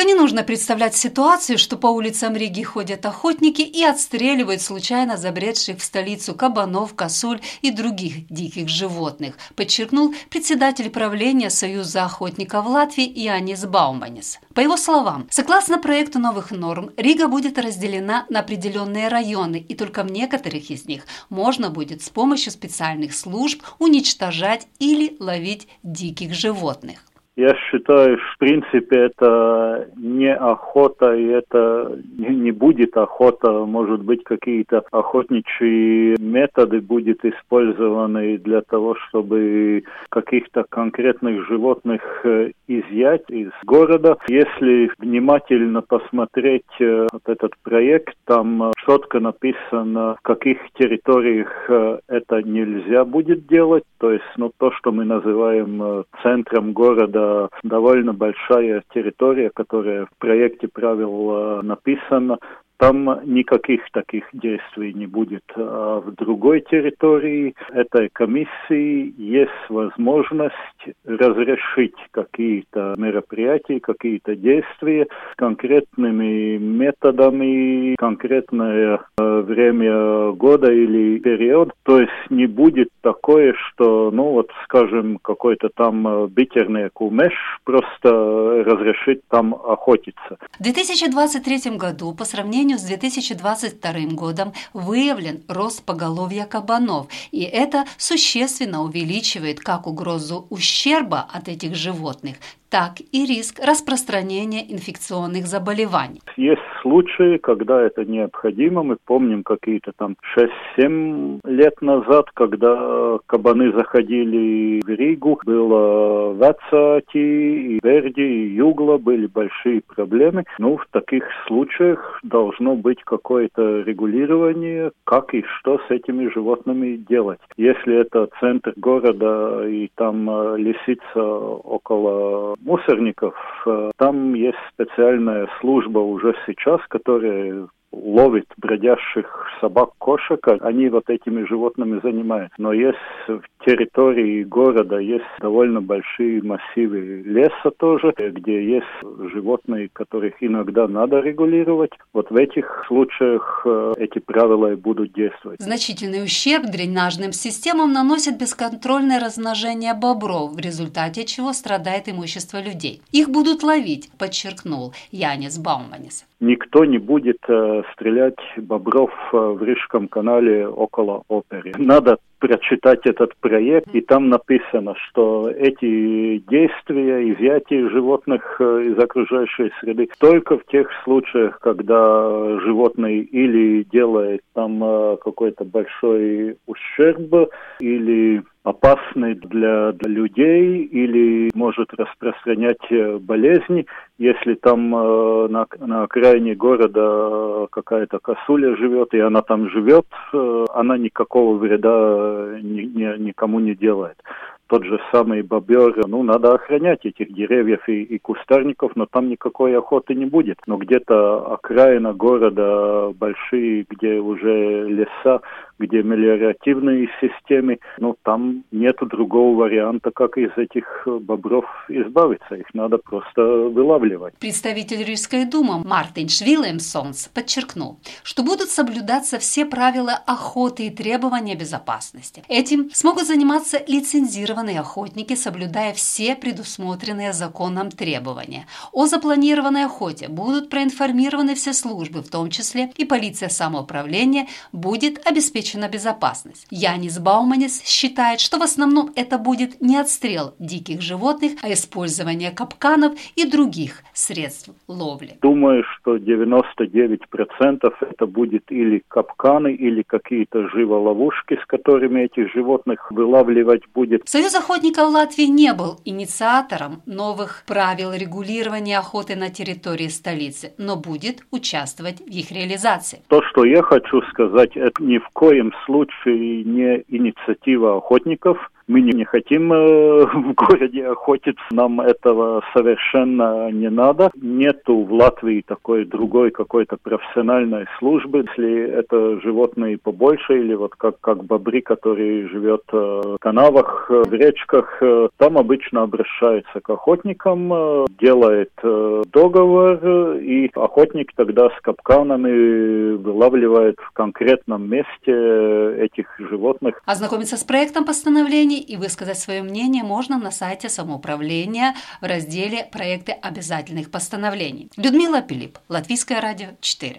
Только не нужно представлять ситуацию, что по улицам Риги ходят охотники и отстреливают случайно забредших в столицу кабанов, косуль и других диких животных, подчеркнул председатель правления Союза охотников Латвии Янис Бауманис. По его словам, согласно проекту новых норм, Рига будет разделена на определенные районы, и только в некоторых из них можно будет с помощью специальных служб уничтожать или ловить диких животных. Я считаю, в принципе, это не охота, и это не будет охота. Может быть, какие-то охотничьи методы будут использованы для того, чтобы каких-то конкретных животных э, изъять из города. Если внимательно посмотреть э, вот этот проект, там э, четко написано, в каких территориях это нельзя будет делать. То есть, ну, то, что мы называем центром города, довольно большая территория, которая в проекте правил написана. Там никаких таких действий не будет. А в другой территории этой комиссии есть возможность разрешить какие-то мероприятия, какие-то действия конкретными методами, конкретное э, время года или период. То есть не будет такое, что, ну вот, скажем, какой-то там битерный кумеш просто разрешить там охотиться. В 2023 году по сравнению сравнению с 2022 годом выявлен рост поголовья кабанов, и это существенно увеличивает как угрозу ущерба от этих животных, так и риск распространения инфекционных заболеваний. Есть случаи, когда это необходимо. Мы помним какие-то там 6-7 лет назад, когда кабаны заходили в Ригу, было в Ацати, и Верди, и Югла, были большие проблемы. Ну, в таких случаях должно быть какое-то регулирование, как и что с этими животными делать. Если это центр города и там э, лисица около мусорников. Э, там есть специальная служба уже сейчас, которая ловит бродящих собак, кошек, они вот этими животными занимаются. Но есть в территории города есть довольно большие массивы леса тоже, где есть животные, которых иногда надо регулировать. Вот в этих случаях э, эти правила и будут действовать. Значительный ущерб дренажным системам наносит бесконтрольное размножение бобров, в результате чего страдает имущество людей. Их будут ловить, подчеркнул Янис Бауманис никто не будет э, стрелять бобров э, в Рижском канале около оперы. Надо прочитать этот проект, и там написано, что эти действия, изъятие животных э, из окружающей среды только в тех случаях, когда животное или делает там какой-то большой ущерб, или опасный для, для людей или может распространять болезни. Если там э, на, на окраине города какая-то косуля живет, и она там живет, э, она никакого вреда ни, ни, никому не делает тот же самый бобер, ну, надо охранять этих деревьев и, и кустарников, но там никакой охоты не будет. Но где-то окраина города большие, где уже леса, где мелиоративные системы, ну, там нет другого варианта, как из этих бобров избавиться. Их надо просто вылавливать. Представитель Рижской думы Мартин Швилемсонс подчеркнул, что будут соблюдаться все правила охоты и требования безопасности. Этим смогут заниматься лицензированные охотники, соблюдая все предусмотренные законом требования. О запланированной охоте будут проинформированы все службы, в том числе и полиция самоуправления будет обеспечена обеспечена безопасность. Янис Бауманис считает, что в основном это будет не отстрел диких животных, а использование капканов и других средств ловли. Думаю, что 99% это будет или капканы, или какие-то живоловушки, с которыми этих животных вылавливать будет. Союз охотников Латвии не был инициатором новых правил регулирования охоты на территории столицы, но будет участвовать в их реализации. То, что я хочу сказать, это ни в коем случае не инициатива охотников – Мы не хотим э, в городе охотиться, нам этого совершенно не надо. Нету в Латвии такой другой какой-то профессиональной службы, если это животные побольше или вот как, как бобри, который живет э, в канавах, э, в речках, там обычно обращается к охотникам, делает договор, и охотник тогда с капканами вылавливает в конкретном месте этих животных. Ознакомиться с проектом постановлений и высказать свое мнение можно на сайте самоуправления в разделе «Проекты обязательных постановлений». Людмила Пилип, Латвийское радио 4.